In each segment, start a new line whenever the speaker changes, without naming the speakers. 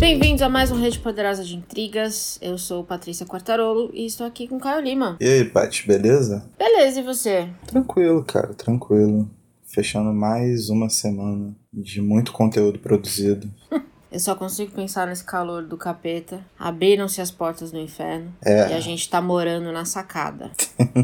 Bem-vindos a mais um Rede Poderosa de Intrigas. Eu sou Patrícia Quartarolo e estou aqui com Caio Lima.
E aí, Paty, beleza?
Beleza, e você?
Tranquilo, cara, tranquilo. Fechando mais uma semana de muito conteúdo produzido.
Eu só consigo pensar nesse calor do capeta. Abriram-se as portas do inferno.
É.
E a gente tá morando na sacada.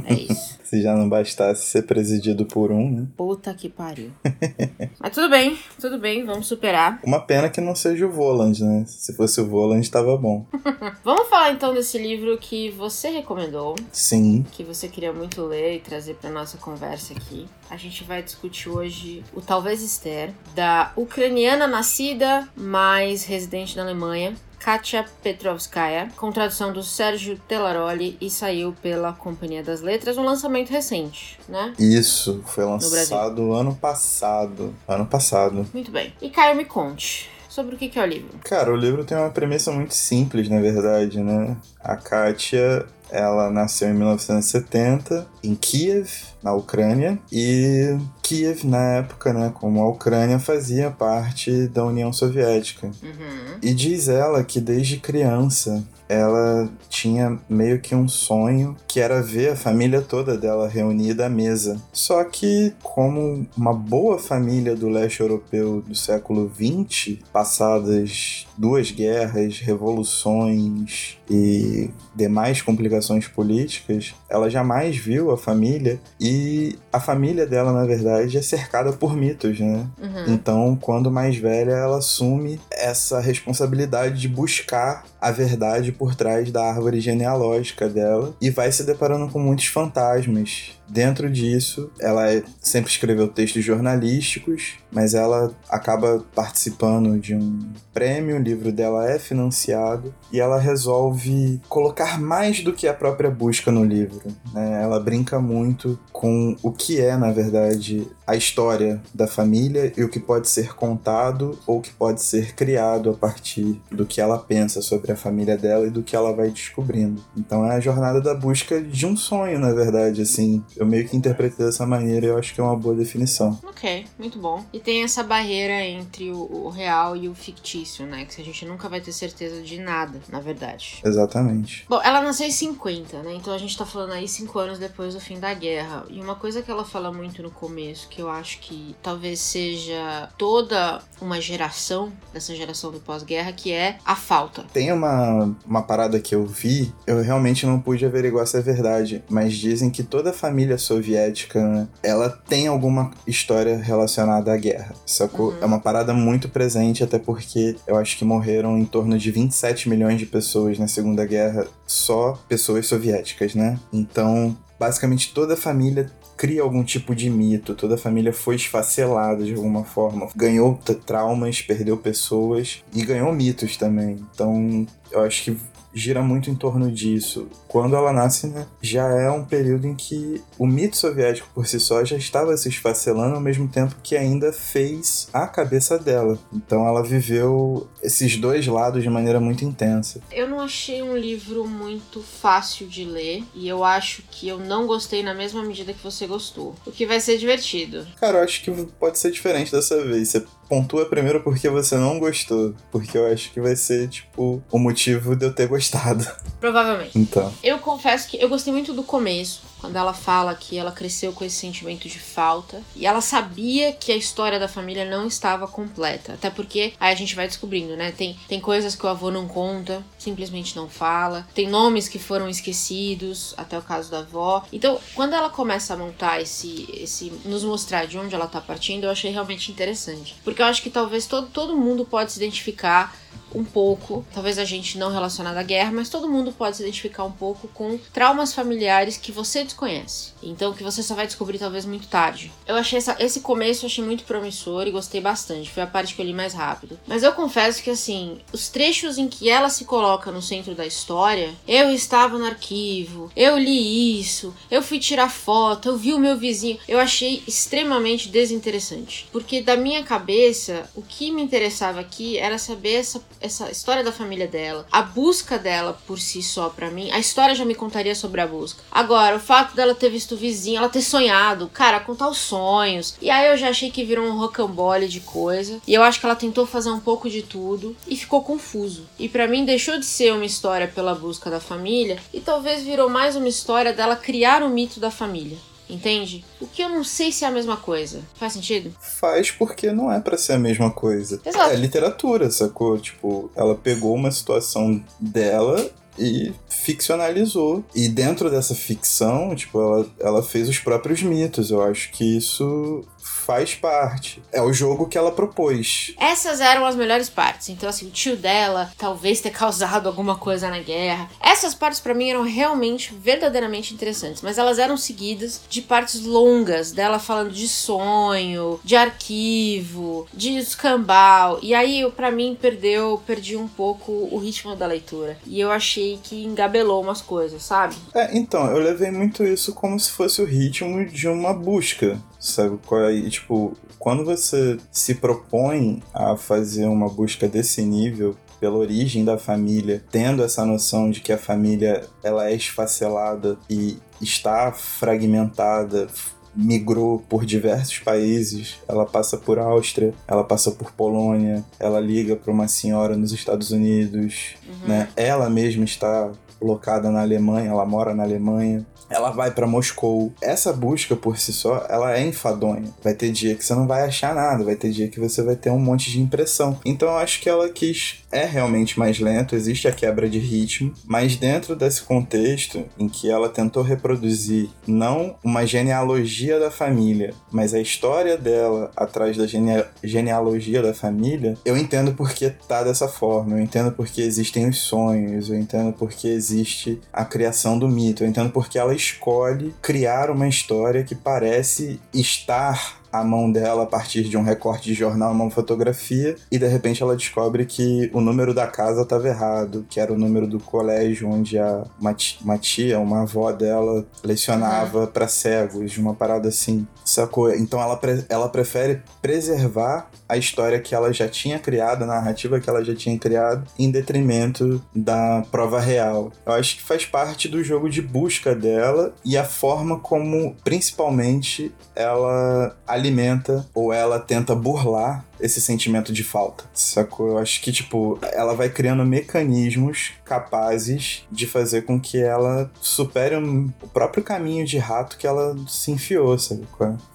É isso.
Se já não bastasse ser presidido por um, né?
Puta que pariu. Mas tudo bem, tudo bem, vamos superar.
Uma pena que não seja o Voland, né? Se fosse o Voland, tava bom.
Vamos falar então desse livro que você recomendou,
Sim,
que você queria muito ler e trazer pra nossa conversa aqui. A gente vai discutir hoje o Talvez Esther, da ucraniana nascida, mas residente na Alemanha. Katia Petrovskaya, com tradução do Sérgio Telaroli e saiu pela Companhia das Letras, um lançamento recente, né?
isso. Foi lançado ano passado. Ano passado.
Muito bem. E Caio, me conte sobre o que é o livro.
Cara, o livro tem uma premissa muito simples, na verdade, né? A Katia, ela nasceu em 1970 em Kiev, na Ucrânia, e Kiev, na época, né, como a Ucrânia fazia parte da União Soviética.
Uhum.
E diz ela que desde criança ela tinha meio que um sonho que era ver a família toda dela reunida à mesa. Só que, como uma boa família do leste europeu do século XX, passadas duas guerras, revoluções e demais complicações políticas, ela jamais viu a família e a família dela, na verdade, é cercada por mitos, né?
Uhum.
Então, quando mais velha, ela assume essa responsabilidade de buscar a verdade por trás da árvore genealógica dela e vai se deparando com muitos fantasmas. Dentro disso, ela é- sempre escreveu textos jornalísticos, mas ela acaba participando de um prêmio, o livro dela é financiado e ela resolve colocar mais do que a própria busca no livro. né? Ela brinca muito com o que é, na verdade, a história da família e o que pode ser contado ou que pode ser criado a partir do que ela pensa sobre a família dela e do que ela vai descobrindo. Então é a jornada da busca de um sonho, na verdade, assim. Eu meio que interpretei dessa maneira e eu acho que é uma boa definição.
Ok, muito bom. E tem essa barreira entre o, o real e o fictício, né? Que a gente nunca vai ter certeza de nada, na verdade.
Exatamente.
Bom, ela nasceu em 50, né? Então a gente tá falando aí cinco anos depois do fim da guerra. E uma coisa que ela fala muito no começo, que eu acho que talvez seja toda uma geração, dessa geração do pós-guerra, que é a falta.
Tem uma, uma parada que eu vi, eu realmente não pude averiguar se é verdade, mas dizem que toda a família soviética, né, ela tem alguma história relacionada à guerra, sacou?
Uhum.
É uma parada muito presente, até porque eu acho que morreram em torno de 27 milhões de pessoas na Segunda Guerra, só pessoas soviéticas, né? Então, basicamente toda a família cria algum tipo de mito, toda a família foi esfacelada de alguma forma, ganhou traumas, perdeu pessoas e ganhou mitos também. Então, eu acho que gira muito em torno disso. Quando ela nasce, né, já é um período em que o mito soviético por si só já estava se esfacelando ao mesmo tempo que ainda fez a cabeça dela. Então ela viveu esses dois lados de maneira muito intensa.
Eu não achei um livro muito fácil de ler. E eu acho que eu não gostei na mesma medida que você gostou. O que vai ser divertido.
Cara, eu acho que pode ser diferente dessa vez. Você pontua primeiro porque você não gostou. Porque eu acho que vai ser, tipo, o motivo de eu ter gostado.
Provavelmente.
Então.
Eu confesso que eu gostei muito do começo, quando ela fala que ela cresceu com esse sentimento de falta e ela sabia que a história da família não estava completa. Até porque aí a gente vai descobrindo, né? Tem, tem coisas que o avô não conta, simplesmente não fala, tem nomes que foram esquecidos, até o caso da avó. Então, quando ela começa a montar esse, esse nos mostrar de onde ela tá partindo, eu achei realmente interessante. Porque eu acho que talvez todo, todo mundo pode se identificar um pouco, talvez a gente não relacionada à guerra, mas todo mundo pode se identificar um pouco com traumas familiares que você desconhece. Então que você só vai descobrir talvez muito tarde. Eu achei essa- esse começo eu achei muito promissor e gostei bastante. Foi a parte que eu li mais rápido. Mas eu confesso que assim, os trechos em que ela se coloca no centro da história, eu estava no arquivo, eu li isso, eu fui tirar foto, eu vi o meu vizinho, eu achei extremamente desinteressante. Porque da minha cabeça, o que me interessava aqui era saber essa, essa história da família dela, a busca dela por si só para mim, a história já me contaria sobre a busca. Agora, o fato dela ter visto o vizinho, ela ter sonhado, cara, contar os sonhos. E aí eu já achei que virou um rocambole de coisa. E eu acho que ela tentou fazer um pouco de tudo e ficou confuso. E para mim deixou de ser uma história pela busca da família e talvez virou mais uma história dela criar o mito da família. Entende? O que eu não sei se é a mesma coisa. Faz sentido?
Faz porque não é para ser a mesma coisa.
Exato.
É literatura, sacou? Tipo, ela pegou uma situação dela e ficcionalizou. E dentro dessa ficção, tipo, ela, ela fez os próprios mitos. Eu acho que isso faz parte. É o jogo que ela propôs.
Essas eram as melhores partes. Então, assim, o tio dela talvez ter causado alguma coisa na guerra. Essas partes para mim eram realmente, verdadeiramente interessantes. Mas elas eram seguidas de partes longas dela falando de sonho, de arquivo, de escambau. E aí, para mim, perdeu, perdi um pouco o ritmo da leitura. E eu achei que engabelou umas coisas, sabe?
É, então, eu levei muito isso como se fosse o ritmo de uma busca sabe? E, tipo, quando você se propõe a fazer uma busca desse nível, pela origem da família, tendo essa noção de que a família ela é esfacelada e está fragmentada, migrou por diversos países. Ela passa por Áustria, ela passa por Polônia, ela liga para uma senhora nos Estados Unidos, uhum. né? Ela mesma está locada na Alemanha, ela mora na Alemanha ela vai para Moscou. Essa busca por si só, ela é enfadonha. Vai ter dia que você não vai achar nada, vai ter dia que você vai ter um monte de impressão. Então eu acho que ela quis é realmente mais lento, existe a quebra de ritmo, mas dentro desse contexto em que ela tentou reproduzir não uma genealogia da família, mas a história dela atrás da gene genealogia da família, eu entendo porque tá dessa forma, eu entendo porque existem os sonhos, eu entendo porque existe a criação do mito, eu entendo porque ela escolhe criar uma história que parece estar a mão dela a partir de um recorte de jornal, uma fotografia, e de repente ela descobre que o número da casa estava errado, que era o número do colégio onde a, uma, uma tia, uma avó dela lecionava uhum. para cegos, uma parada assim, sacou? Então ela, pre ela prefere preservar a história que ela já tinha criado, a narrativa que ela já tinha criado, em detrimento da prova real. Eu acho que faz parte do jogo de busca dela e a forma como, principalmente, ela alimenta ou ela tenta burlar esse sentimento de falta, sacou? Eu acho que, tipo, ela vai criando mecanismos capazes de fazer com que ela supere o próprio caminho de rato que ela se enfiou, sabe?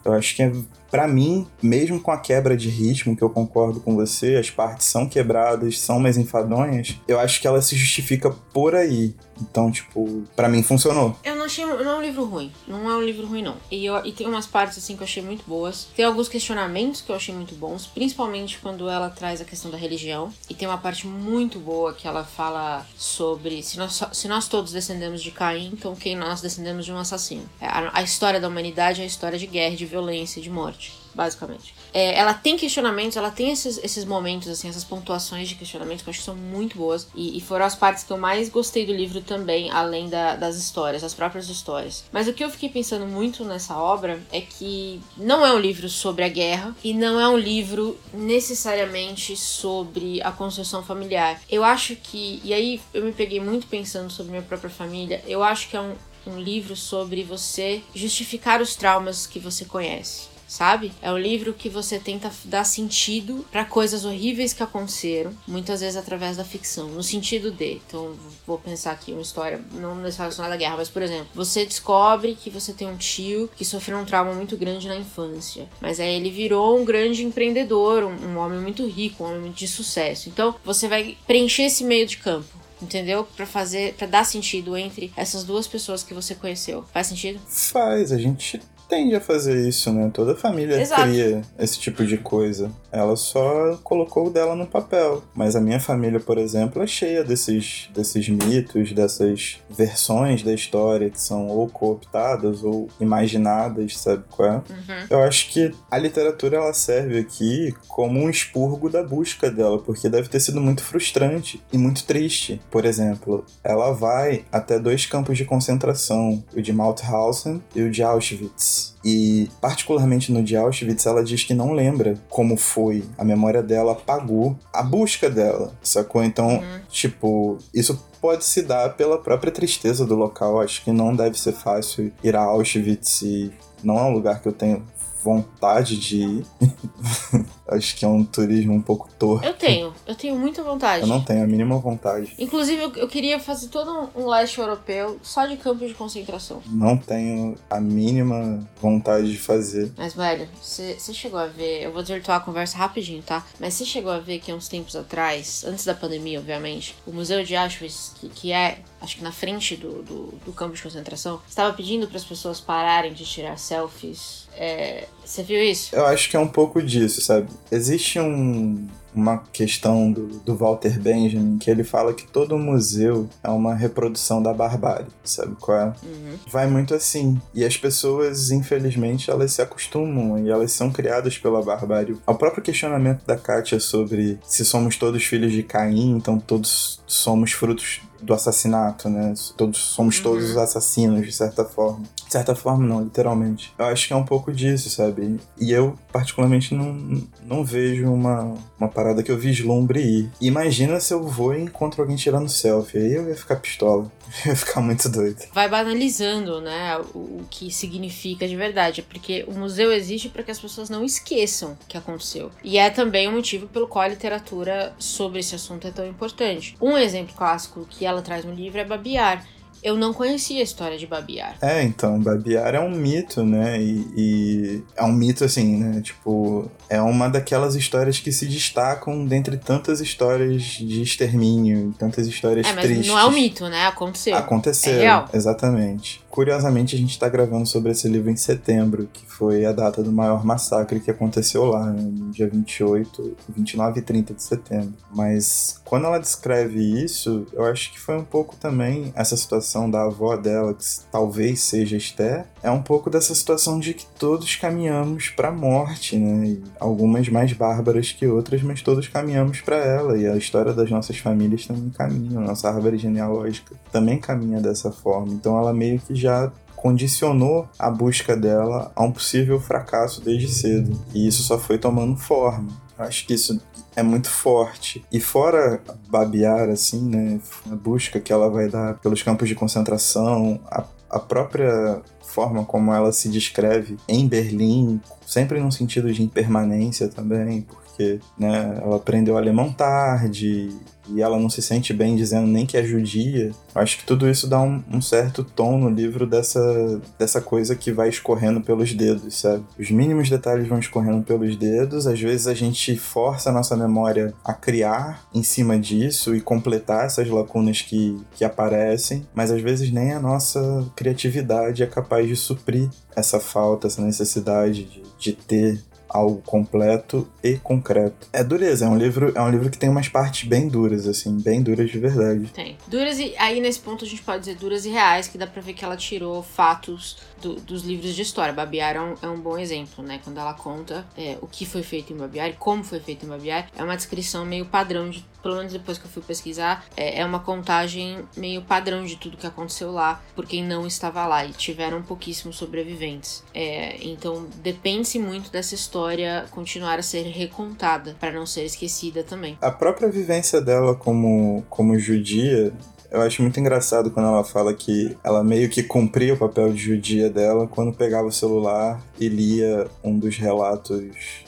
Eu acho que é para mim, mesmo com a quebra de ritmo, que eu concordo com você, as partes são quebradas, são mais enfadonhas, eu acho que ela se justifica por aí. Então, tipo, para mim funcionou.
Eu não achei. Não é um livro ruim. Não é um livro ruim, não. E, eu, e tem umas partes, assim, que eu achei muito boas. Tem alguns questionamentos que eu achei muito bons, principalmente quando ela traz a questão da religião. E tem uma parte muito boa que ela fala sobre se nós, se nós todos descendemos de Caim, então quem nós descendemos de um assassino. É, a, a história da humanidade é a história de guerra, de violência, de morte basicamente. É, ela tem questionamentos, ela tem esses, esses momentos, assim, essas pontuações de questionamentos que eu acho que são muito boas. E, e foram as partes que eu mais gostei do livro também, além da, das histórias, as próprias histórias. Mas o que eu fiquei pensando muito nessa obra é que não é um livro sobre a guerra e não é um livro necessariamente sobre a construção familiar. Eu acho que, e aí eu me peguei muito pensando sobre minha própria família, eu acho que é um, um livro sobre você justificar os traumas que você conhece sabe? É um livro que você tenta dar sentido para coisas horríveis que aconteceram, muitas vezes através da ficção, no sentido de. Então, vou pensar aqui uma história, não relacionada à guerra, mas por exemplo, você descobre que você tem um tio que sofreu um trauma muito grande na infância, mas aí ele virou um grande empreendedor, um, um homem muito rico, um homem de sucesso. Então, você vai preencher esse meio de campo entendeu? Para fazer, para dar sentido entre essas duas pessoas que você conheceu. Faz sentido?
Faz. A gente tende a fazer isso, né? Toda família Exato. cria esse tipo de coisa. Ela só colocou o dela no papel. Mas a minha família, por exemplo, é cheia desses, desses mitos, dessas versões da história que são ou cooptadas ou imaginadas, sabe qual é? Uhum. Eu acho que a literatura ela serve aqui como um expurgo da busca dela, porque deve ter sido muito frustrante e muito triste. Por exemplo, ela vai até dois campos de concentração, o de Mauthausen e o de Auschwitz Auschwitz. E, particularmente no de Auschwitz, ela diz que não lembra como foi. A memória dela apagou a busca dela, sacou? Então, uhum. tipo, isso pode se dar pela própria tristeza do local. Acho que não deve ser fácil ir a Auschwitz e não é um lugar que eu tenho vontade de ir. Acho que é um turismo um pouco torto.
Eu tenho, eu tenho muita vontade.
Eu não tenho a mínima vontade.
Inclusive, eu, eu queria fazer todo um leste europeu só de campos de concentração.
Não tenho a mínima vontade de fazer.
Mas, velho, você chegou a ver. Eu vou desvirtuar a conversa rapidinho, tá? Mas você chegou a ver que há uns tempos atrás, antes da pandemia, obviamente, o Museu de Auschwitz, que, que é, acho que na frente do, do, do campo de concentração, estava pedindo para as pessoas pararem de tirar selfies é, você viu isso?
Eu acho que é um pouco disso, sabe? Existe um, uma questão do, do Walter Benjamin que ele fala que todo museu é uma reprodução da barbárie, sabe qual é? Uhum. Vai muito assim. E as pessoas, infelizmente, elas se acostumam e elas são criadas pela barbárie. O próprio questionamento da Kátia sobre se somos todos filhos de Caim, então todos somos frutos do assassinato, né? Todos somos uhum. todos assassinos de certa forma. De certa forma não, literalmente. Eu acho que é um pouco disso, sabe? E eu particularmente não, não vejo uma, uma parada que eu vislumbre ir. Imagina se eu vou e encontro alguém tirando selfie, aí eu ia ficar pistola. Eu ia ficar muito doido.
Vai banalizando, né, o, que significa de verdade, porque o museu existe para que as pessoas não esqueçam o que aconteceu. E é também o motivo pelo qual a literatura sobre esse assunto é tão importante. Um exemplo clássico que ela traz no livro é Babiar. Eu não conhecia a história de Babiar.
É, então, Babiar é um mito, né? E, e, é um mito assim, né? Tipo, é uma daquelas histórias que se destacam dentre tantas histórias de extermínio, tantas histórias é, mas tristes.
Não é um mito, né? Aconteceu.
Aconteceu, é
real.
exatamente. Curiosamente, a gente está gravando sobre esse livro em setembro, que foi a data do maior massacre que aconteceu lá, né, no dia 28, 29 e 30 de setembro. Mas quando ela descreve isso, eu acho que foi um pouco também essa situação da avó dela, que talvez seja Esther, é um pouco dessa situação de que todos caminhamos para a morte, né? E algumas mais bárbaras que outras, mas todos caminhamos para ela. E a história das nossas famílias também caminha, nossa árvore genealógica também caminha dessa forma. Então ela meio que já condicionou a busca dela a um possível fracasso desde cedo. E isso só foi tomando forma. Acho que isso é muito forte. E fora babear, assim, né? A busca que ela vai dar pelos campos de concentração, a, a própria forma como ela se descreve em Berlim, sempre num sentido de impermanência também, porque né, ela aprendeu alemão tarde e ela não se sente bem dizendo nem que é judia. Acho que tudo isso dá um, um, certo tom no livro dessa, dessa coisa que vai escorrendo pelos dedos, sabe? Os mínimos detalhes vão escorrendo pelos dedos, às vezes a gente força a nossa memória a criar em cima disso e completar essas lacunas que, que aparecem, mas às vezes nem a nossa criatividade é capaz de suprir essa falta, essa necessidade de, de ter algo completo e concreto. É dureza, é um livro, é um livro que tem umas partes bem duras, assim, bem duras de verdade.
Tem. Duras e aí nesse ponto a gente pode dizer duras e reais, que dá pra ver que ela tirou fatos do, dos livros de história. Babiar é um, é um, bom exemplo, né? Quando ela conta é, o que foi feito em Babiar como foi feito em Babiar, é uma descrição meio padrão de, pelo menos depois que eu fui pesquisar, é, é uma contagem meio padrão de tudo que aconteceu lá, por quem não estava lá e tiveram pouquíssimos sobreviventes. É, então depende-se muito dessa história continuar a ser recontada para não ser esquecida também.
A própria vivência dela como, como judia eu acho muito engraçado quando ela fala que ela meio que cumpria o papel de judia dela quando pegava o celular e lia um dos relatos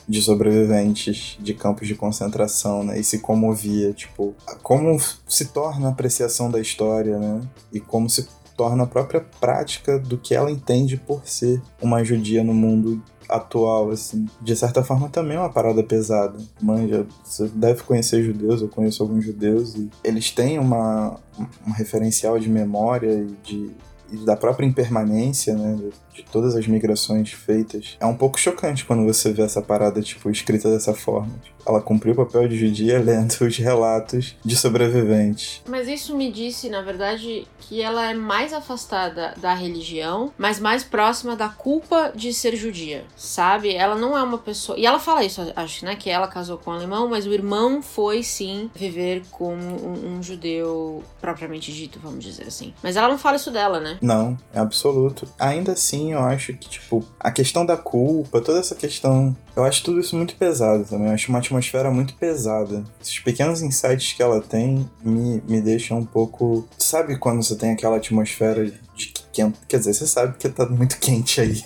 de sobreviventes de campos de concentração, né? E se comovia, tipo, como se torna a apreciação da história, né? E como se torna a própria prática do que ela entende por ser uma judia no mundo atual, assim. De certa forma também é uma parada pesada. Manja, você deve conhecer judeus, eu conheço alguns judeus, e eles têm uma, um referencial de memória e de da própria impermanência, né, de todas as migrações feitas. É um pouco chocante quando você vê essa parada, tipo, escrita dessa forma. Ela cumpriu o papel de judia lendo os relatos de sobreviventes.
Mas isso me disse, na verdade, que ela é mais afastada da religião, mas mais próxima da culpa de ser judia, sabe? Ela não é uma pessoa. E ela fala isso, acho, né? Que ela casou com um alemão, mas o irmão foi sim viver como um, um judeu propriamente dito, vamos dizer assim. Mas ela não fala isso dela, né?
Não, é absoluto. Ainda assim, eu acho que, tipo, a questão da culpa, toda essa questão. Eu acho tudo isso muito pesado também. Eu acho uma atmosfera muito pesada. Esses pequenos insights que ela tem me, me deixam um pouco. Sabe quando você tem aquela atmosfera de que quente? Quer dizer, você sabe que tá muito quente aí.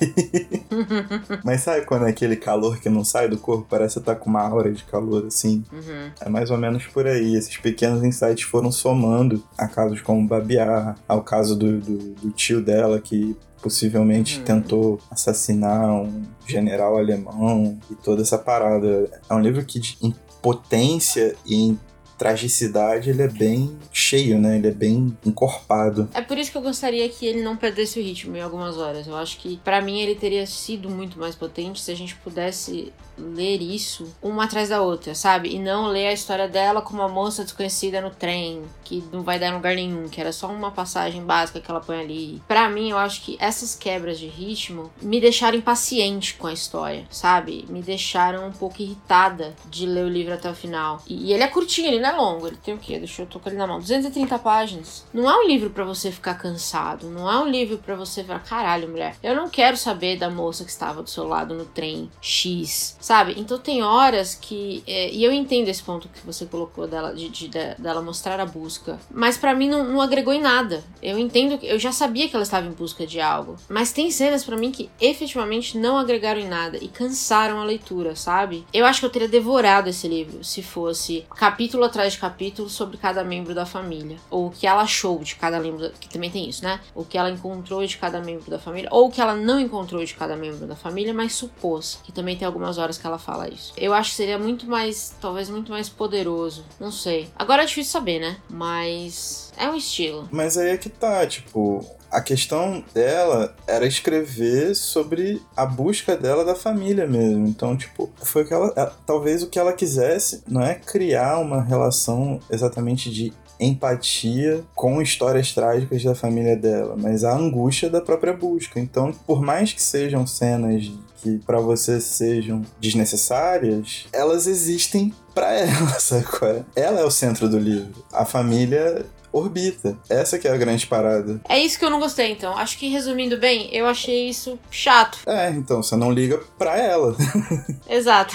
Mas sabe quando é aquele calor que não sai do corpo? Parece que tá com uma aura de calor assim.
Uhum.
É mais ou menos por aí. Esses pequenos insights foram somando a casos como Babiar, ao caso do, do, do tio dela que possivelmente
Hum.
tentou assassinar um general alemão e toda essa parada. É um livro que de- em potência e em tragicidade ele é bem cheio, né? Ele é bem encorpado.
É por isso que eu gostaria que ele não perdesse o ritmo em algumas horas. Eu acho que, pra mim, ele teria sido muito mais potente se a gente pudesse ler isso uma atrás da outra, sabe? E não ler a história dela como uma moça desconhecida no trem, que não vai dar em lugar nenhum, que era só uma passagem básica que ela põe ali. Pra mim, eu acho que essas quebras de ritmo me deixaram impaciente com a história, sabe? Me deixaram um pouco irritada de ler o livro até o final. E, e ele é curtinho, ele não é longo. Ele tem o quê? Deixa eu tocar ele na mão. 230 páginas. Não é um livro pra você ficar cansado. Não é um livro pra você falar, caralho, mulher. Eu não quero saber da moça que estava do seu lado no trem X, sabe? Então tem horas que. é, e eu entendo esse ponto que você colocou dela, de, de- de- dela mostrar a busca. Mas pra mim não, não agregou em nada. Eu entendo que. Eu já sabia que ela estava em busca de algo. Mas tem cenas pra mim que efetivamente não agregaram em nada e cansaram a leitura, sabe? Eu acho que eu teria devorado esse livro se fosse capítulo atrás de capítulo sobre cada membro da família. Ou o que ela achou de cada membro. Que também tem isso, né? O que ela encontrou de cada membro da família. Ou o que ela não encontrou de cada membro da família, mas supôs. Que também tem algumas horas que ela fala isso. Eu acho que seria muito mais. Talvez muito mais poderoso. Não sei. Agora é difícil saber, né? Mas. É um estilo.
Mas aí é que tá, tipo, a questão dela era escrever sobre a busca dela da família mesmo. Então, tipo, foi o que ela. ela- Talvez o que ela quisesse não é criar uma relação exatamente de empatia com histórias trágicas da família dela, mas a angústia da própria busca. Então, por mais que sejam cenas que pra você sejam desnecessárias, elas existem pra ela, qual é? Ela é o centro do livro. A família orbita. Essa que é a grande parada.
É isso que eu não gostei, então. Acho que resumindo bem, eu achei isso chato.
É, então você não liga pra ela.
Exato.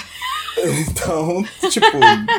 Então, tipo,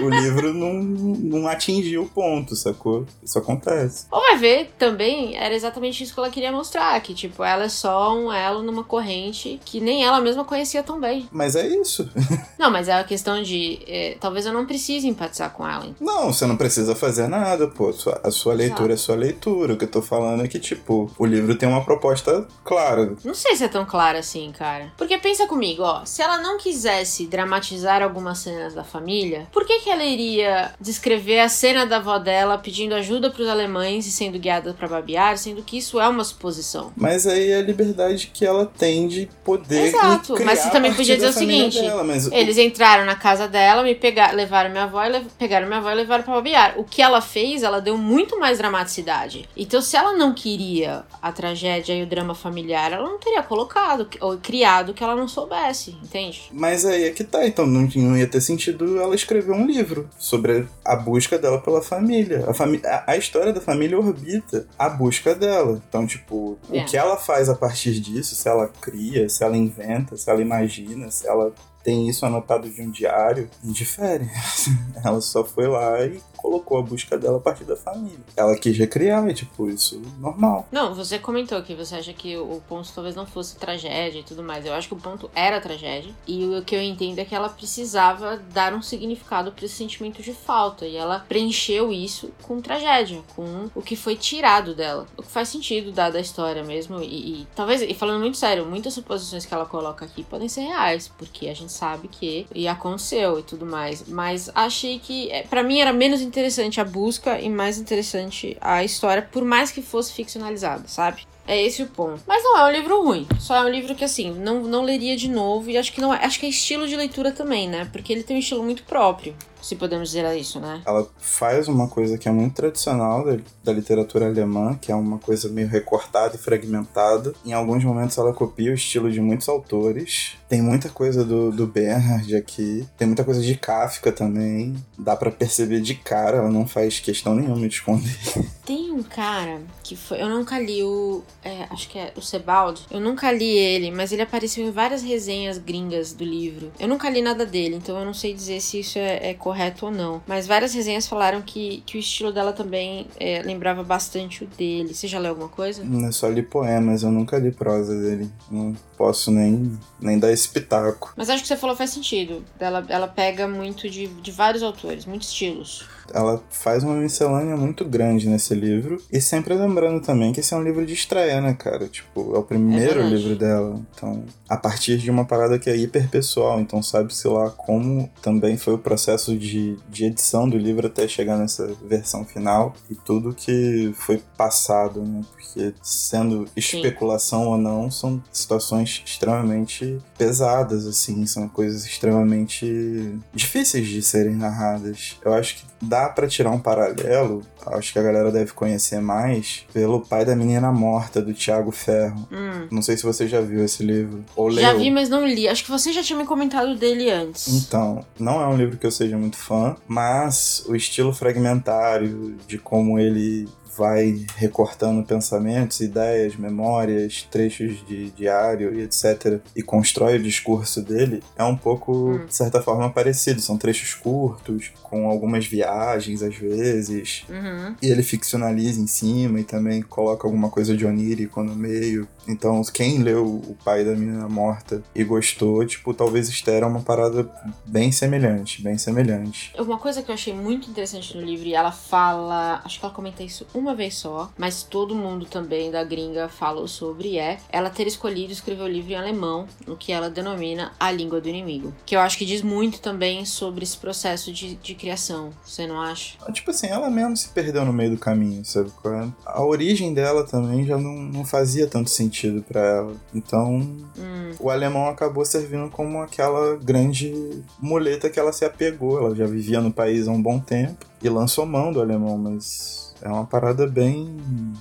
o livro não, não atingiu o ponto, sacou? Isso acontece.
Ou vai ver, também era exatamente isso que ela queria mostrar, que tipo, ela é só um elo numa corrente que nem ela mesma conhecia tão bem.
Mas é isso.
Não, mas é a questão de, é, talvez eu não precise empatizar com ela.
Não, você não precisa fazer nada, pô. Sua- A sua leitura é sua leitura. O que eu tô falando é que, tipo, o livro tem uma proposta clara.
Não sei se é tão clara assim, cara. Porque pensa comigo, ó, se ela não quisesse dramatizar algumas cenas da família, por que que ela iria descrever a cena da avó dela pedindo ajuda pros alemães e sendo guiada pra babear, sendo que isso é uma suposição?
Mas aí é a liberdade que ela tem de poder.
Exato, mas você também podia dizer o seguinte,
dela, o-
Eles entraram na casa dela, me pegaram, levaram minha avó e lev- pegaram minha avó e levaram pra babear. O que ela fez, ela deu muito mais dramaticidade. Então, se ela não queria a tragédia e o drama familiar, ela não teria colocado ou criado que ela não soubesse, entende?
Mas aí é que tá, então não, não ia ter sentido ela escrever um livro sobre a busca dela pela família. A, fami a, a história da família orbita a busca dela. Então, tipo,
É.
o que ela faz a partir disso, se ela cria, se ela inventa, se ela imagina, se ela tem isso anotado de um diário, indifere. ela só foi lá e colocou a busca dela a partir da família. Ela quis recriar, e, tipo, isso normal.
Não, você comentou que você acha que o ponto talvez não fosse tragédia e tudo mais. Eu acho que o ponto era tragédia. E o que eu entendo é que ela precisava dar um significado para esse sentimento de falta. E ela preencheu isso com tragédia, com o que foi tirado dela. O que faz sentido dada a história mesmo. E, e talvez, e falando muito sério, muitas suposições que ela coloca aqui podem ser reais, porque a gente sabe que e aconteceu e tudo mais. Mas achei que, é, para mim, era menos interessante a busca e mais interessante a história, por mais que fosse ficcionalizada, sabe? É esse o ponto. Mas não é um livro ruim. Só é um livro que, assim, não, não leria de novo. E acho que não é. Acho que é estilo de leitura também, né? Porque ele tem um estilo muito próprio. Se podemos dizer isso, né?
Ela faz uma coisa que é muito tradicional da, da literatura alemã, que é uma coisa meio recortada e fragmentada. Em alguns momentos ela copia o estilo de muitos autores. Tem muita coisa do, do Bernhard aqui, tem muita coisa de Kafka também. Dá para perceber de cara, ela não faz questão nenhuma de esconder.
Tem um cara que foi. Eu nunca li o. É, acho que é o Sebald. Eu nunca li ele, mas ele apareceu em várias resenhas gringas do livro. Eu nunca li nada dele, então eu não sei dizer se isso é, é correto ou não. Mas várias resenhas falaram que, que o estilo dela também é, lembrava bastante o dele. Você já leu alguma coisa?
Não, é só li poemas, eu nunca li prosa dele. Não posso nem, nem dar esse pitaco.
Mas acho que você falou faz sentido. Ela, ela pega muito de, de vários autores, muitos estilos
ela faz uma miscelânea muito grande nesse livro. E sempre lembrando também que esse é um livro de estreia, né, cara? Tipo, é o primeiro é livro dela. Então, a partir de uma parada que é hiper pessoal. Então, sabe-se lá como também foi o processo de, de edição do livro até chegar nessa versão final. E tudo que foi passado, né? Porque, sendo especulação Sim. ou não, são situações extremamente pesadas, assim. São coisas extremamente difíceis de serem narradas. Eu acho que dá para tirar um paralelo, acho que a galera deve conhecer mais, pelo Pai da Menina Morta, do Tiago Ferro. Hum. Não sei se você já viu esse livro. Ou
já leu. vi, mas não li. Acho que você já tinha me comentado dele antes.
Então, não é um livro que eu seja muito fã, mas o estilo fragmentário de como ele vai recortando pensamentos, ideias, memórias, trechos de diário e etc. e constrói o discurso dele, é um pouco, hum. de certa forma, parecido. São trechos curtos, com algumas viagens às vezes, uhum. e ele ficcionaliza em cima e também coloca alguma coisa de onírico no meio. Então, quem leu O Pai da Menina Morta e gostou, tipo, talvez Esther é uma parada bem semelhante, bem semelhante.
Uma coisa que eu achei muito interessante no livro, e ela fala, acho que ela comenta isso uma vez só, mas todo mundo também da gringa falou sobre, é ela ter escolhido escrever o livro em alemão, no que ela denomina a língua do inimigo. Que eu acho que diz muito também sobre esse processo de, de criação, você não acha?
Tipo assim, ela mesmo se perdeu no meio do caminho, sabe? É? A origem dela também já não, não fazia tanto sentido sentido para ela. Então, hum. o alemão acabou servindo como aquela grande muleta que ela se apegou. Ela já vivia no país há um bom tempo e lançou mão do alemão, mas é uma parada bem.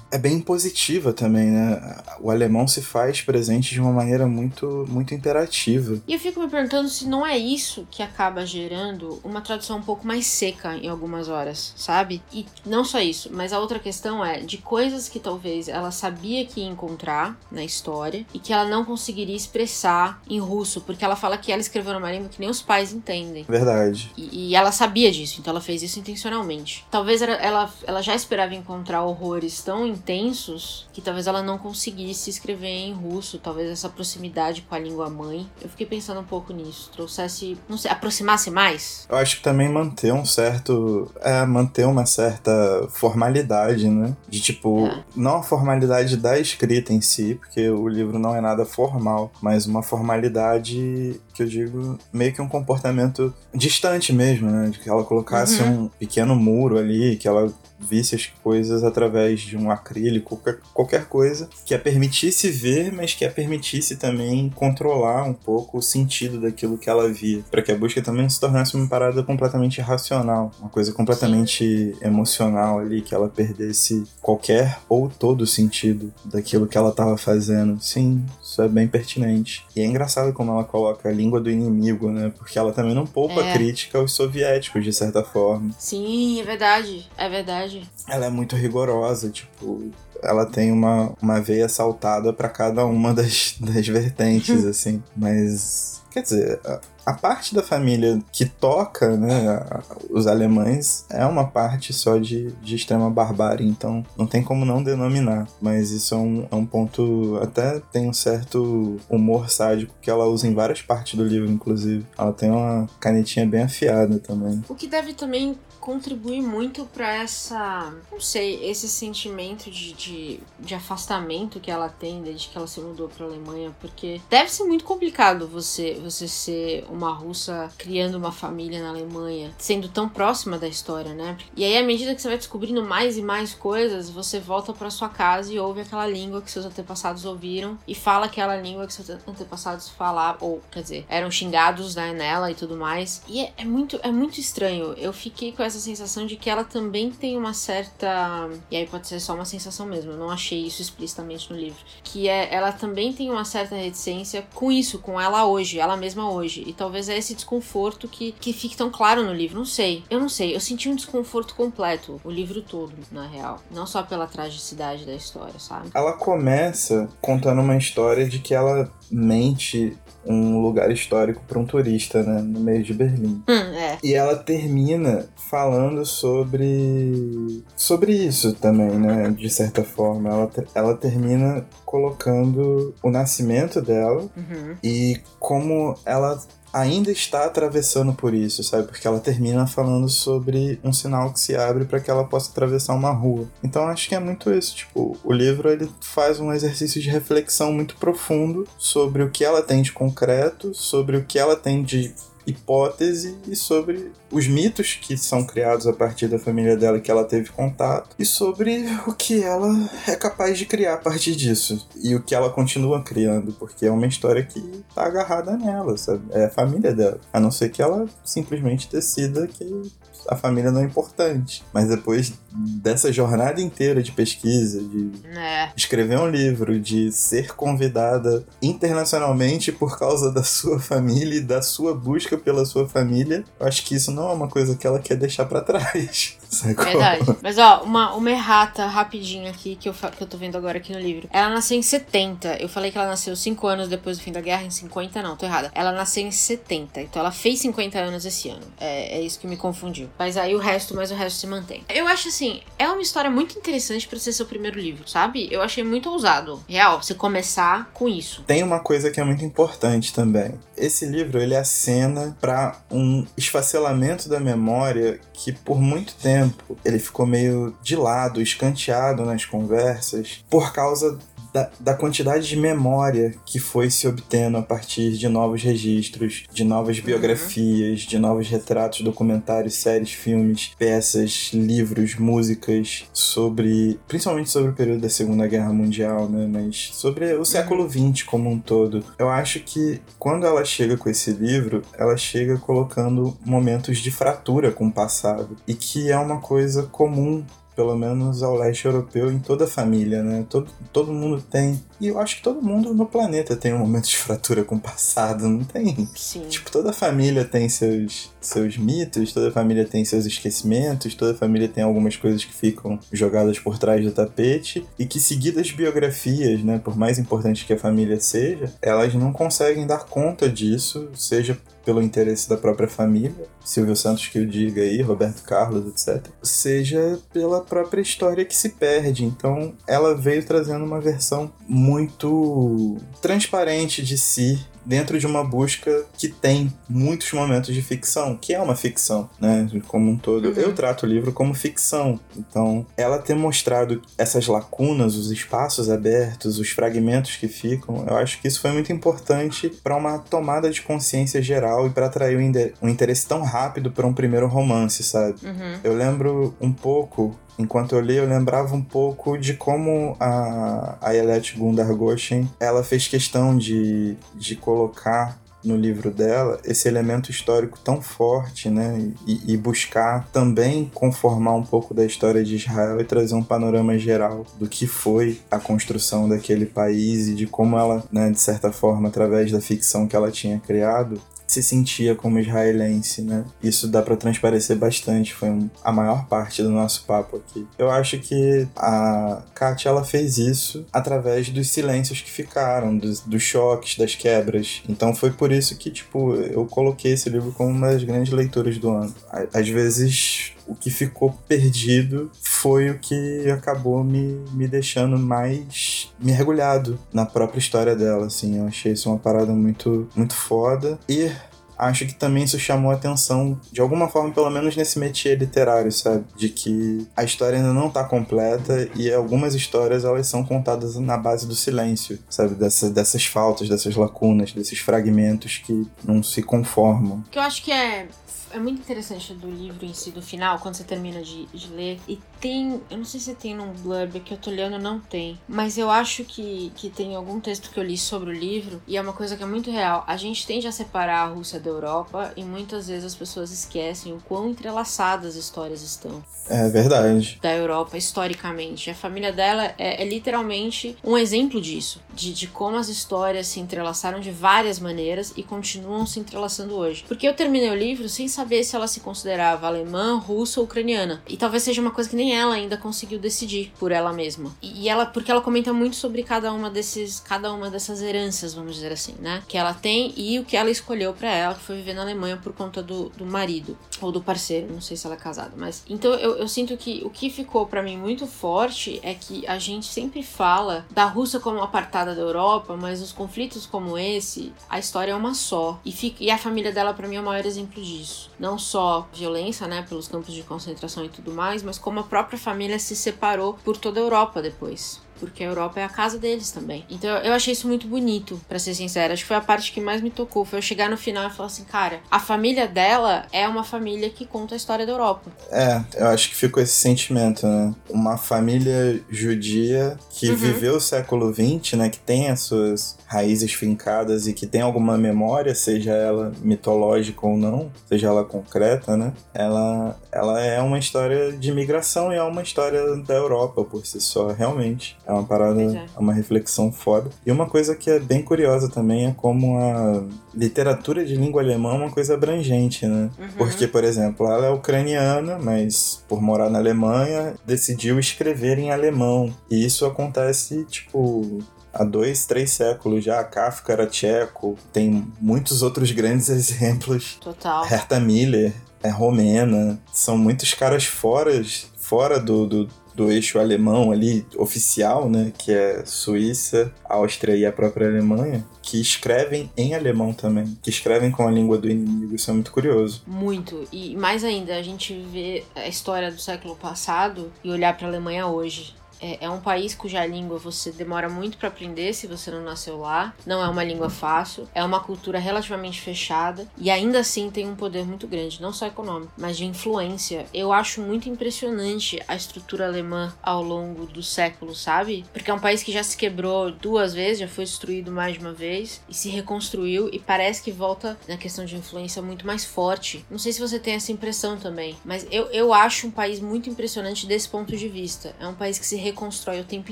É bem positiva também, né? O alemão se faz presente de uma maneira muito, muito imperativa.
E eu fico me perguntando se não é isso que acaba gerando uma tradução um pouco mais seca em algumas horas, sabe? E não só isso, mas a outra questão é de coisas que talvez ela sabia que ia encontrar na história e que ela não conseguiria expressar em russo, porque ela fala que ela escreveu numa língua que nem os pais entendem.
Verdade.
E, e ela sabia disso, então ela fez isso intencionalmente. Talvez ela, ela já esperava encontrar horrores tão intensos que talvez ela não conseguisse escrever em russo, talvez essa proximidade com a língua mãe. Eu fiquei pensando um pouco nisso, trouxesse, não sei, aproximasse mais.
Eu acho que também manter um certo, é, manter uma certa formalidade, né? De tipo, é. não a formalidade da escrita em si, porque o livro não é nada formal, mas uma formalidade que eu digo meio que um comportamento distante mesmo, né? De que ela colocasse uhum. um pequeno muro ali, que ela visse as coisas através de um acrílico, qualquer, qualquer coisa que a permitisse ver, mas que a permitisse também controlar um pouco o sentido daquilo que ela via, para que a busca também se tornasse uma parada completamente racional, uma coisa completamente emocional ali, que ela perdesse qualquer ou todo sentido daquilo que ela estava fazendo. Sim, isso é bem pertinente. E é engraçado como ela coloca a língua do inimigo, né? Porque ela também não poupa é. crítica aos soviéticos, de certa forma.
Sim, é verdade. É verdade verdade.
Ela é muito rigorosa, tipo, ela tem uma, uma veia saltada para cada uma das, das vertentes, assim. Mas, quer dizer, a, a, parte da família que toca, né, os alemães, é uma parte só de, de extrema barbárie, então não tem como não denominar. Mas isso é um, é um ponto, até tem um certo humor sádico que ela usa em várias partes do livro, inclusive. Ela tem uma canetinha bem afiada também.
O que deve também contribui muito para essa, não sei, esse sentimento de, de, de, afastamento que ela tem desde que ela se mudou para Alemanha, porque deve ser muito complicado você você ser uma russa criando uma família na Alemanha, sendo tão próxima da história, né? E aí, à medida que você vai descobrindo mais e mais coisas, você volta para sua casa e ouve aquela língua que seus antepassados ouviram e fala aquela língua que seus antepassados falavam, ou quer dizer, eram xingados né, nela e tudo mais. E é, é muito, é muito estranho. Eu fiquei com essa sensação de que ela também tem uma certa. E aí pode ser só uma sensação mesmo, eu não achei isso explicitamente no livro. Que é ela também tem uma certa reticência com isso, com ela hoje, ela mesma hoje. E talvez é esse desconforto que, que fique tão claro no livro. Não sei. Eu não sei. Eu senti um desconforto completo, o livro todo, na real. Não só pela tragicidade da história, sabe?
Ela começa contando uma história de que ela mente um lugar histórico para um turista, né, no meio de Berlim.
Hum, é.
E ela termina falando sobre sobre isso também, né, de certa forma. Ela, ela termina colocando o nascimento dela
uhum.
e como ela ainda está atravessando por isso, sabe? Porque ela termina falando sobre um sinal que se abre para que ela possa atravessar uma rua. Então acho que é muito isso, tipo, o livro ele faz um exercício de reflexão muito profundo sobre o que ela tem de concreto, sobre o que ela tem de hipótese e sobre os mitos que são criados a partir da família dela que ela teve contato e sobre o que ela é capaz de criar a partir disso e o que ela continua criando, porque é uma história que tá agarrada nela, sabe? É a família dela, a não ser que ela simplesmente decida que a família não é importante. Mas depois dessa jornada inteira de pesquisa, de
é.
escrever um livro, de ser convidada internacionalmente por causa da sua família e da sua busca pela sua família, eu acho que isso não é uma coisa que ela quer deixar para trás.
Sacou? Verdade. Mas ó, uma, uma errata rapidinho aqui que eu, que eu tô vendo agora aqui no livro. Ela nasceu em 70. Eu falei que ela nasceu 5 anos depois do fim da guerra, em 50 não, tô errada. Ela nasceu em 70, então ela fez 50 anos esse ano. É, é isso que me confundiu. Mas aí o resto, mas o resto se mantém. Eu acho assim, é uma história muito interessante para ser seu primeiro livro, sabe? Eu achei muito ousado. Real, você começar com isso.
Tem uma coisa que é muito importante também. Esse livro, ele acena para um esfacelamento da memória que por muito tempo ele ficou meio de lado, escanteado nas conversas, por causa da, da, quantidade de memória que foi se obtendo a partir de novos registros, de novas uhum. biografias, de novos retratos, documentários, séries, filmes, peças, livros, músicas sobre, principalmente sobre o período da Segunda Guerra Mundial, né, mas sobre o século XX uhum. como um todo. Eu acho que quando ela chega com esse livro, ela chega colocando momentos de fratura com o passado e que é uma coisa comum pelo menos ao leste europeu, em toda a família, né? Todo, todo mundo tem. E eu acho que todo mundo no planeta tem um momento de fratura com o passado, não tem?
Sim.
Tipo, toda família tem seus, seus mitos, toda família tem seus esquecimentos, toda família tem algumas coisas que ficam jogadas por trás do tapete e que, seguidas biografias, né? Por mais importante que a família seja, elas não conseguem dar conta disso, seja pelo interesse da própria família, Silvio Santos que o diga aí, Roberto Carlos, etc., seja pela própria história que se perde. Então, ela veio trazendo uma versão muito transparente de si, dentro de uma busca que tem muitos momentos de ficção, que é uma ficção, né? Como um todo. Uhum. Eu trato o livro como ficção. Então, ela ter mostrado essas lacunas, os espaços abertos, os fragmentos que ficam, eu acho que isso foi muito importante para uma tomada de consciência geral e para atrair um interesse tão rápido para um primeiro romance, sabe?
Uhum.
Eu lembro um pouco enquanto eu li, eu lembrava um pouco de como a Ayelet Gundar Goshen, ela fez questão de, de colocar no livro dela esse elemento histórico tão forte, né? E, e, buscar também conformar um pouco da história de Israel e trazer um panorama geral do que foi a construção daquele país e de como ela, né, de certa forma, através da ficção que ela tinha criado, se sentia como israelense, né? Isso dá para transparecer bastante, foi um, a maior parte do nosso papo aqui. Eu acho que a Katia ela fez isso através dos silêncios que ficaram, dos, dos choques, das quebras. Então foi por isso que, tipo, eu coloquei esse livro como uma das grandes leituras do ano. Às vezes o que ficou perdido foi o que acabou me, me deixando mais mergulhado na própria história dela, assim. Eu achei isso uma parada muito, muito foda. E acho que também isso chamou atenção, de alguma forma, pelo menos nesse métier literário, sabe? De que a história ainda não tá completa e algumas histórias elas são contadas na base do silêncio, sabe? Dessa, dessas faltas, dessas lacunas, desses fragmentos que não se conformam.
Que eu acho que é é muito interessante do livro em si, do final, quando você termina de, de ler. E tem. Eu não sei se tem num blurb que eu tô olhando, não tem. Mas eu acho que, que tem algum texto que eu li sobre o livro. E é uma coisa que é muito real. A gente tende a separar a Rússia da Europa. E muitas vezes as pessoas esquecem o quão entrelaçadas as histórias estão.
É verdade.
Da Europa, historicamente. A família dela é, é literalmente um exemplo disso. De, de como as histórias se entrelaçaram de várias maneiras e continuam se entrelaçando hoje. Porque eu terminei o livro sem saber saber se ela se considerava alemã, russa ou ucraniana. E talvez seja uma coisa que nem ela ainda conseguiu decidir por ela mesma. E ela, porque ela comenta muito sobre cada uma desses, cada uma dessas heranças, vamos dizer assim, né? Que ela tem e o que ela escolheu para ela, que foi viver na Alemanha por conta do, do marido ou do parceiro, não sei se ela é casada, mas então eu, eu sinto que o que ficou para mim muito forte é que a gente sempre fala da Rússia como apartada da Europa, mas os conflitos como esse, a história é uma só. E, fica, e a família dela para mim é o maior exemplo disso não só violência, né, pelos campos de concentração e tudo mais, mas como a própria família se separou por toda a Europa depois porque a Europa é a casa deles também. Então eu achei isso muito bonito, para ser sincera. Acho que foi a parte que mais me tocou. Foi eu chegar no final e falar assim, cara, a família dela é uma família que conta a história da Europa.
É, eu acho que ficou esse sentimento, né? Uma família judia que uhum. viveu o século XX, né? Que tem as suas raízes fincadas e que tem alguma memória, seja ela mitológica ou não, seja ela concreta, né? Ela, ela é uma história de migração e é uma história da Europa por si só, realmente. É uma parada, é. é uma reflexão foda. E uma coisa que é bem curiosa também é como a literatura de língua alemã é uma coisa abrangente, né? Uhum. Porque, por exemplo, ela é ucraniana, mas por morar na Alemanha, decidiu escrever em alemão. E isso acontece, tipo, há dois, três séculos já. Kafka era tcheco, tem muitos outros grandes exemplos.
Total.
Herta Miller é romena. São muitos caras fora, fora do, do, do eixo alemão ali, oficial, né? Que é Suíça, Áustria e a própria Alemanha, que escrevem em alemão também, que escrevem com a língua do inimigo. Isso é muito curioso.
Muito. E mais ainda, a gente vê a história do século passado e olhar para a Alemanha hoje é, é, um país cuja língua você demora muito para aprender se você não nasceu lá. Não é uma língua fácil. É uma cultura relativamente fechada e ainda assim tem um poder muito grande, não só econômico, mas de influência. Eu acho muito impressionante a estrutura alemã ao longo do século, sabe? Porque é um país que já se quebrou duas vezes, já foi destruído mais de uma vez e se reconstruiu e parece que volta na questão de influência muito mais forte. Não sei se você tem essa impressão também, mas eu, eu acho um país muito impressionante desse ponto de vista. É um país que se reconstrói o tempo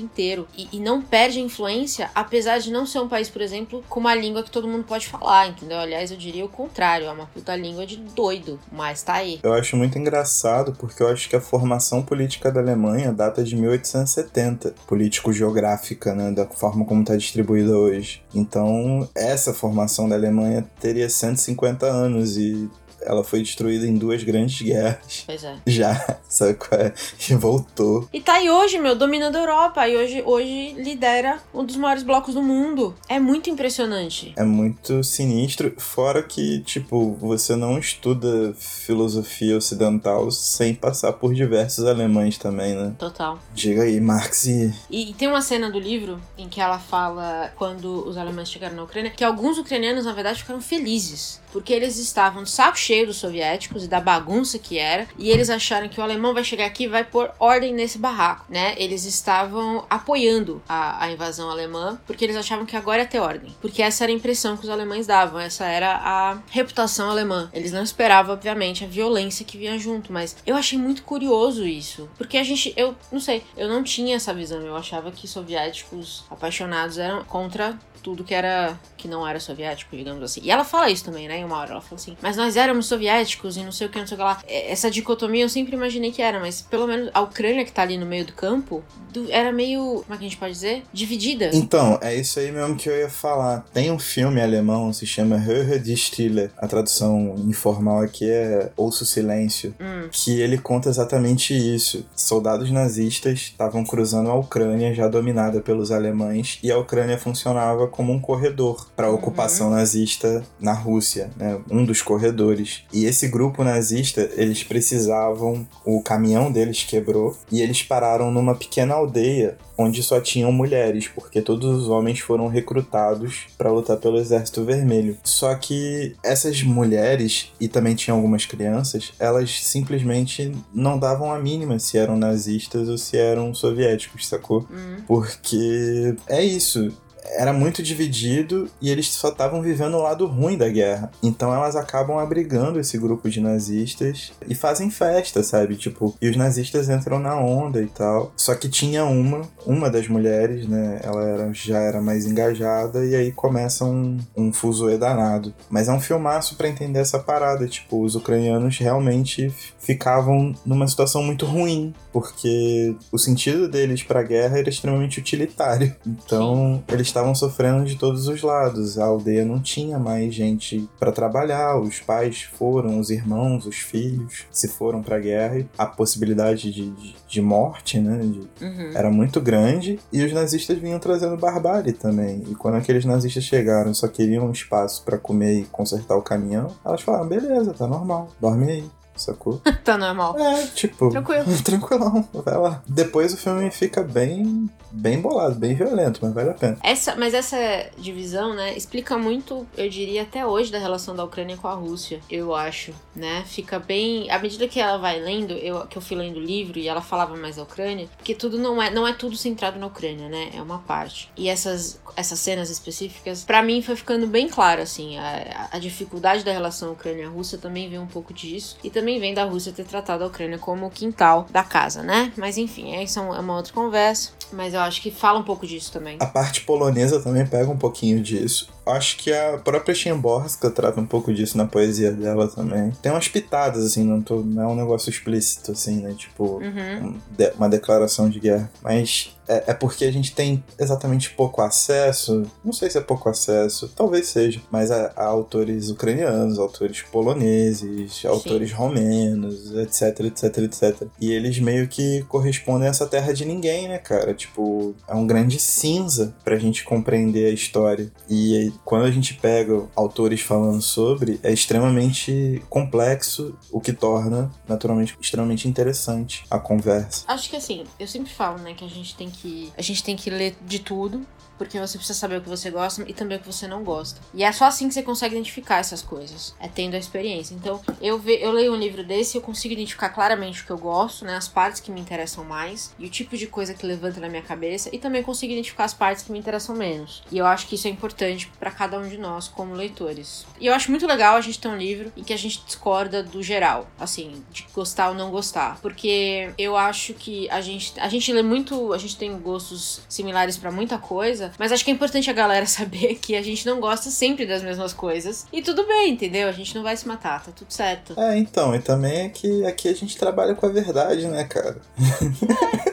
inteiro e, e, não perde influência, apesar de não ser um país, por exemplo, com uma língua que todo mundo pode falar, entendeu? Aliás, eu diria o contrário, é uma puta língua de doido, mas tá aí.
Eu acho muito engraçado porque eu acho que a formação política da Alemanha data de 1870, político-geográfica, né, da forma como tá distribuída hoje. Então, essa formação da Alemanha teria 150 anos e ela foi destruída em duas grandes guerras.
Pois é.
Já, sabe qual é? E voltou.
E tá aí hoje, meu, dominando a Europa. E hoje, hoje lidera um dos maiores blocos do mundo. É muito impressionante.
É muito sinistro. Fora que, tipo, você não estuda filosofia ocidental sem passar por diversos alemães também, né?
Total.
Diga aí, Marx e...
e... E tem uma cena do livro em que ela fala, quando os alemães chegaram na Ucrânia, que alguns ucranianos, na verdade, ficaram felizes. Porque eles estavam de saco cheio dos soviéticos e da bagunça que era, e eles acharam que o alemão vai chegar aqui e vai pôr ordem nesse barraco, né? Eles estavam apoiando a, a invasão alemã, porque eles achavam que agora ia ter ordem. Porque essa era a impressão que os alemães davam, essa era a reputação alemã. Eles não esperavam, obviamente, a violência que vinha junto, mas eu achei muito curioso isso. Porque a gente, eu não sei, eu não tinha essa visão. Eu achava que soviéticos apaixonados eram contra tudo que era que não era soviético, digamos assim. E ela fala isso também, né? Em uma hora ela fala assim: "Mas nós éramos soviéticos e não sei o que, não sei o que lá". É, essa dicotomia eu sempre imaginei que era, mas pelo menos a Ucrânia que tá ali no meio do campo era meio, como é que a gente pode dizer? Dividida.
Então, é isso aí mesmo que eu ia falar. Tem um filme alemão, se chama Höhe die Stille. A tradução informal aqui é Ouço Silêncio, hum. que ele conta exatamente isso. Soldados nazistas estavam cruzando a Ucrânia já dominada pelos alemães e a Ucrânia funcionava como um corredor para a ocupação
Uhum.
nazista na Rússia, né? Um dos corredores. E esse grupo nazista, eles precisavam, o caminhão deles quebrou e eles pararam numa pequena aldeia onde só tinham mulheres, porque todos os homens foram recrutados para lutar pelo Exército Vermelho. Só que essas mulheres e também tinha algumas crianças, elas simplesmente não davam a mínima se eram nazistas ou se eram soviéticos, sacou?
Hum.
Porque é isso. Era muito dividido e eles só estavam vivendo o lado ruim da guerra. Então elas acabam abrigando esse grupo de nazistas e fazem festa, sabe? Tipo, e os nazistas entram na onda e tal. Só que tinha uma, uma das mulheres, né? Ela era, já era mais engajada e aí começa um, um fuzuê danado. Mas é um filmaço pra entender essa parada. Tipo, os ucranianos realmente ficavam numa situação muito ruim, porque o sentido deles pra guerra era extremamente utilitário. Então, eles estavam sofrendo de todos os lados. A aldeia não tinha mais gente pra trabalhar, os pais foram, os irmãos, os filhos se foram pra guerra e a possibilidade de, de, de morte, né, de-
Uhum.
era muito grande e os nazistas vinham trazendo barbárie também. E quando aqueles nazistas chegaram e só queriam um espaço pra comer e consertar o caminhão, elas falaram: beleza, tá normal, dorme aí. Sacou?
tá normal.
É, tipo.
Tranquilo.
Tranquilão, vai lá. Depois o filme fica bem. Bem bolado, bem violento, mas vale a pena.
Essa, mas essa divisão, né, explica muito, eu diria até hoje, da relação da Ucrânia com a Rússia, eu acho, né? Fica bem. À medida que ela vai lendo, eu, que eu fui lendo o livro e ela falava mais da Ucrânia, porque tudo não é, não é tudo centrado na Ucrânia, né? É uma parte. E essas, essas cenas específicas, pra mim foi ficando bem claro, assim, a, a dificuldade da relação Ucrânia-Rússia também vem um pouco disso. E também vem da Rússia ter tratado a Ucrânia como o quintal da casa, né? Mas enfim, é, isso é uma outra conversa. Mas eu acho que fala um pouco disso também.
A parte polonesa também pega um pouquinho disso. Acho que a própria Szymborska trata um pouco disso na poesia dela também. Tem umas pitadas, assim, não, tô, não é um negócio explícito, assim, né? Tipo,
Uhum.
um de- uma declaração de guerra. Mas é, é porque a gente tem exatamente pouco acesso. Não sei se é pouco acesso, talvez seja. Mas a, a autores ucranianos, autores poloneses, autores romenos, etc, etc, etc. E eles meio que correspondem a essa terra de ninguém, né, cara? Tipo, é um grande cinza pra gente compreender a história. E quando a gente pega autores falando sobre, é extremamente complexo, o que torna, naturalmente, extremamente interessante a conversa.
Acho que assim, eu sempre falo, né, que a gente tem que. A gente tem que ler de tudo. Porque você precisa saber o que você gosta e também o que você não gosta. E é só assim que você consegue identificar essas coisas. É tendo a experiência. Então, eu, ve, eu leio um livro desse e eu consigo identificar claramente o que eu gosto, né? As partes que me interessam mais. E o tipo de coisa que levanta na minha cabeça. E também consigo identificar as partes que me interessam menos. E eu acho que isso é importante pra cada um de nós como leitores. E eu acho muito legal a gente ter um livro em que a gente discorda do geral. Assim, de gostar ou não gostar. Porque eu acho que a gente, a gente lê muito. A gente tem gostos similares pra muita coisa. Mas acho que é importante a galera saber que a gente não gosta sempre das mesmas coisas. E tudo bem, entendeu? A gente não vai se matar, tá tudo certo.
É, então, e também é que aqui a gente trabalha com a verdade, né, cara?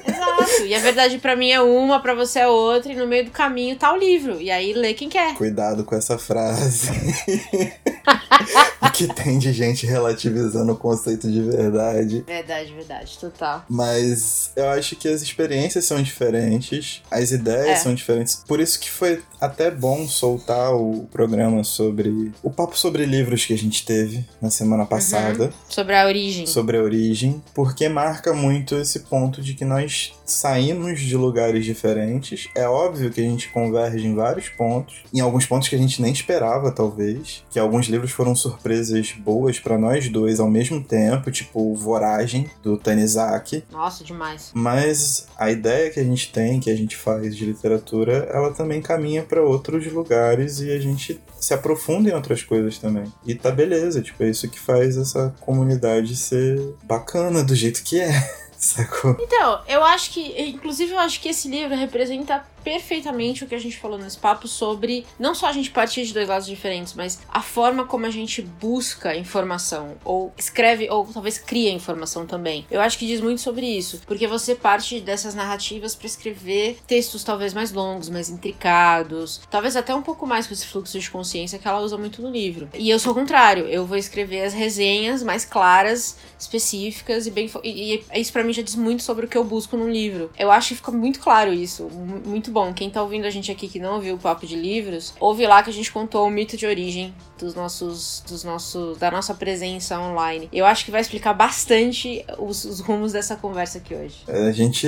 Exato. E a verdade pra mim é uma, pra você é outra, e no meio do caminho tá o livro. E aí lê quem quer.
Cuidado com essa frase. O que tem de gente relativizando o conceito de verdade.
Verdade, verdade, total.
Mas eu acho que as experiências são diferentes, as ideias
É.
são diferentes. Por isso que foi até bom soltar o programa sobre. O papo sobre livros que a gente teve na semana passada.
Sobre a origem.
sobre a origem, porque marca muito esse ponto de que nós saímos de lugares diferentes. É óbvio que a gente converge em vários pontos, em alguns pontos que a gente nem esperava, talvez, que alguns livros foram surpresas boas pra nós dois ao mesmo tempo, tipo Voragem do Tanizaki.
Nossa, demais.
Mas a ideia que a gente tem, que a gente faz de literatura, ela também caminha pra outros lugares e a gente se aprofunda em outras coisas também. E tá beleza, tipo, é isso que faz essa comunidade ser bacana do jeito que é. Sacou?
Então, eu acho que, inclusive, eu acho que esse livro representa perfeitamente o que a gente falou nesse papo sobre não só a gente partir de dois lados diferentes, mas a forma como a gente busca informação, ou escreve, ou talvez cria informação também. Eu acho que diz muito sobre isso, porque você parte dessas narrativas para escrever textos talvez mais longos, mais intricados, talvez até um pouco mais com esse fluxo de consciência que ela usa muito no livro. E eu sou o contrário, eu vou escrever as resenhas mais claras, específicas e bem. E, e isso pra mim já diz muito sobre o que eu busco num livro. Eu acho que fica muito claro isso, mu- muito bom. Quem tá ouvindo a gente aqui que não ouviu o papo de livros, ouve lá que a gente contou o mito de origem dos nossos, dos nossos, da nossa presença online. Eu acho que vai explicar bastante os, os rumos dessa conversa aqui hoje.
A gente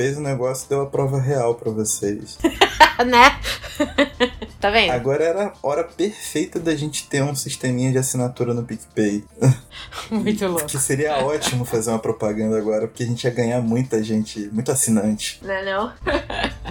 fez o negócio deu a prova real para vocês.
né? tá vendo?
Agora era a hora perfeita da gente ter um sisteminha de assinatura no PicPay.
Muito louco.
que seria ótimo fazer uma propaganda agora, porque a gente ia ganhar muita gente, muito assinante.
Não é não?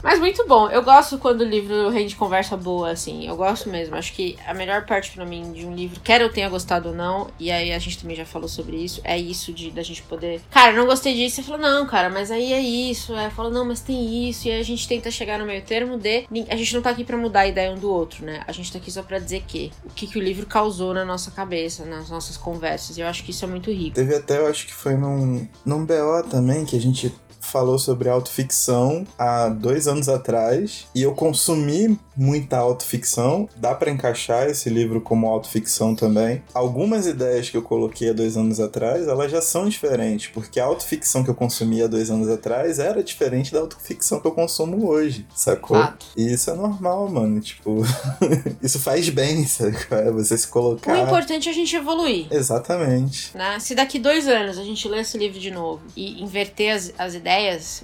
Mas muito bom. Eu gosto quando o livro rende conversa boa, assim. Eu gosto mesmo. Acho que a melhor parte para mim de um livro, quer eu tenha gostado ou não, e aí a gente também já falou sobre isso, é isso de da gente poder. Cara, não gostei disso. Você falou, não, cara, mas aí é isso. Aí fala, não, mas tem isso. E a gente tenta chegar no meio termo de. A gente não tá aqui para mudar a ideia um do outro, né? A gente tá aqui só pra dizer que o que, que o livro causou na nossa cabeça, nas nossas conversas. E eu acho que isso é muito rico.
Teve até, eu acho que foi num, num BO também que a gente falou sobre autoficção há dois anos atrás e eu consumi muita autoficção. Dá para encaixar esse livro como autoficção também. Algumas ideias que eu coloquei há dois anos atrás, elas já são diferentes, porque a autoficção que eu consumi há dois anos atrás era diferente da autoficção que eu consumo hoje, sacou?
Fato.
E isso é normal, mano. Tipo, isso faz bem, sabe? É você se colocar.
O importante é a gente evoluir.
Exatamente.
Né? Se daqui dois anos a gente ler esse livro de novo e inverter as, as ideias,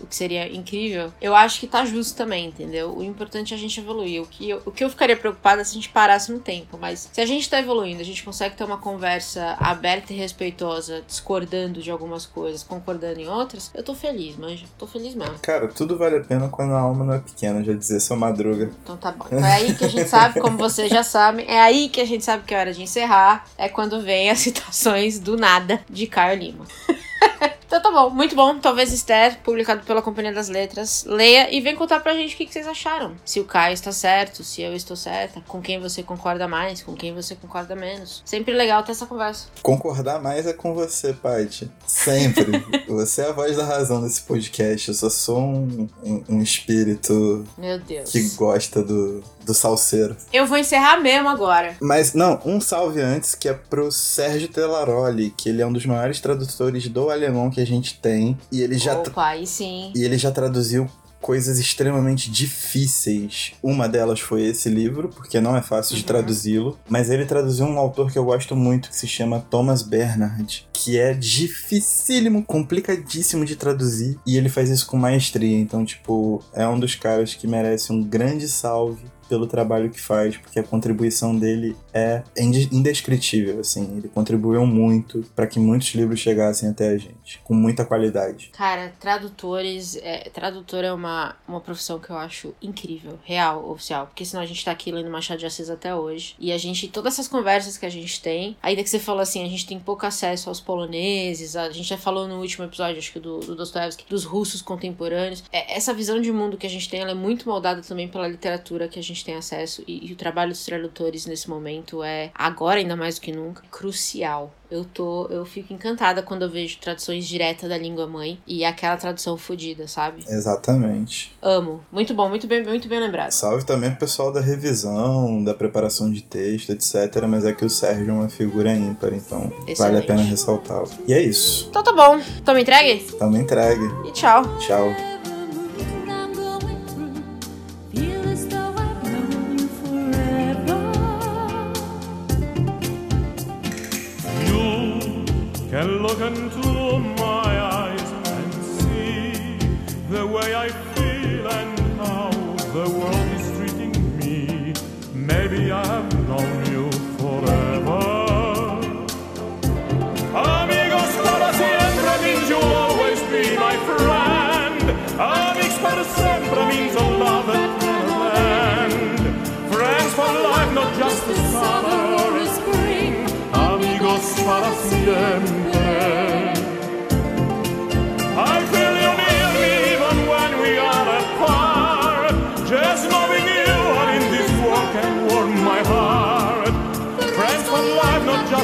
o que seria incrível, eu acho que tá justo também, entendeu? O importante é a gente evoluir. O que eu, o que eu ficaria preocupada se a gente parasse no tempo, mas se a gente tá evoluindo, a gente consegue ter uma conversa aberta e respeitosa, discordando de algumas coisas, concordando em outras, eu tô feliz, manja. Tô feliz mesmo.
Cara, tudo vale a pena quando a alma não é pequena, já dizia seu madruga.
Então tá bom. Então é aí que a gente sabe, como vocês já sabem, é aí que a gente sabe que é hora de encerrar. É quando vem as citações do nada de Caio Lima. Então tá bom, muito bom. Talvez Esther, publicado pela Companhia das Letras. Leia e vem contar pra gente o que, que vocês acharam. Se o Caio está certo, se eu estou certa, com quem você concorda mais, com quem você concorda menos. Sempre legal ter essa conversa.
Concordar mais é com você, Paty. Sempre. você é a voz da razão desse podcast. Eu só sou um, um, um espírito
Meu Deus.
que gosta do, do salseiro.
Eu vou encerrar mesmo agora.
Mas, não, um salve antes que é pro Sérgio Telaroli, que ele é um dos maiores tradutores do alemão que a gente tem. E ele já,
Opa, aí sim.
e ele já traduziu coisas extremamente difíceis. Uma delas foi esse livro, porque não é fácil de
Uhum.
traduzi-lo. Mas ele traduziu um autor que eu gosto muito, que se chama Thomas Bernhard, que é dificílimo, complicadíssimo de traduzir. E ele faz isso com maestria. Então, tipo, é um dos caras que merece um grande salve pelo trabalho que faz, porque a contribuição dele é inde- indescritível, assim, ele contribuiu muito para que muitos livros chegassem até a gente, com muita qualidade.
Cara, tradutores. É, tradutor é uma, uma profissão que eu acho incrível, real, oficial. Porque senão a gente tá aqui lendo Machado de Assis até hoje. E a gente, todas essas conversas que a gente tem, ainda que você falou assim, a gente tem pouco acesso aos poloneses, a gente já falou no último episódio, acho que do, do Dostoevsky, dos russos contemporâneos. É, essa visão de mundo que a gente tem, ela é muito moldada também pela literatura que a gente tem acesso. E, e o trabalho dos tradutores nesse momento é, agora ainda mais do que nunca, crucial. Eu tô, eu fico encantada quando eu vejo traduções diretas da língua mãe e aquela tradução fodida, sabe?
Exatamente.
Amo. Muito bom, muito bem, muito bem lembrado.
Salve também pro pessoal da revisão, da preparação de texto, etc. Mas é que o Sérgio é uma figura ímpar, então vale a
Excelente.
pena ressaltá-lo. E é isso.
Então tá bom. Tamo entregue?
Tamo entregue.
E tchau.
Tchau.
Look into my eyes and see the way I feel and how the world is treating me. Maybe I have known you forever. Amigos para siempre means you'll always be my friend. Amigos para siempre means a love that never end. Friends for life, not just the summer or a spring. Amigos para siempre.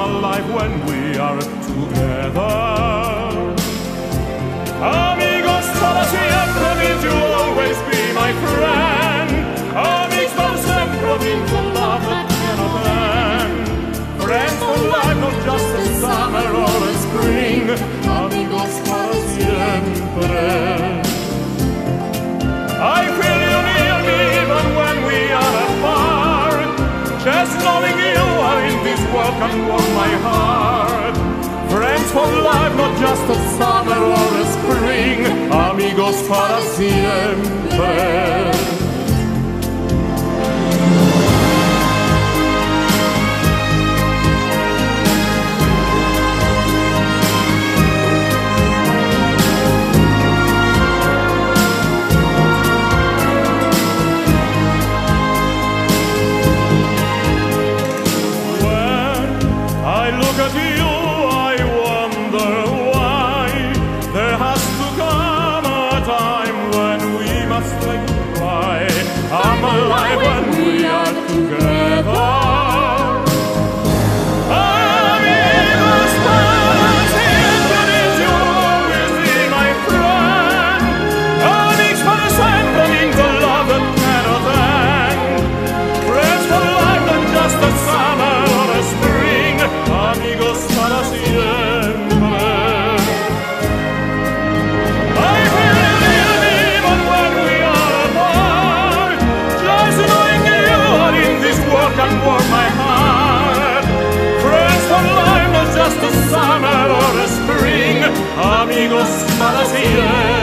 come alive when we are together. Amigos, para siempre will you always be my friend. Amigos, para siempre means the love that cannot end. Friends for life, not just a summer or a spring. Amigos, para siempre. I can warm my heart. Friends for life, not just a summer or a spring, amigos para siempre. Maria.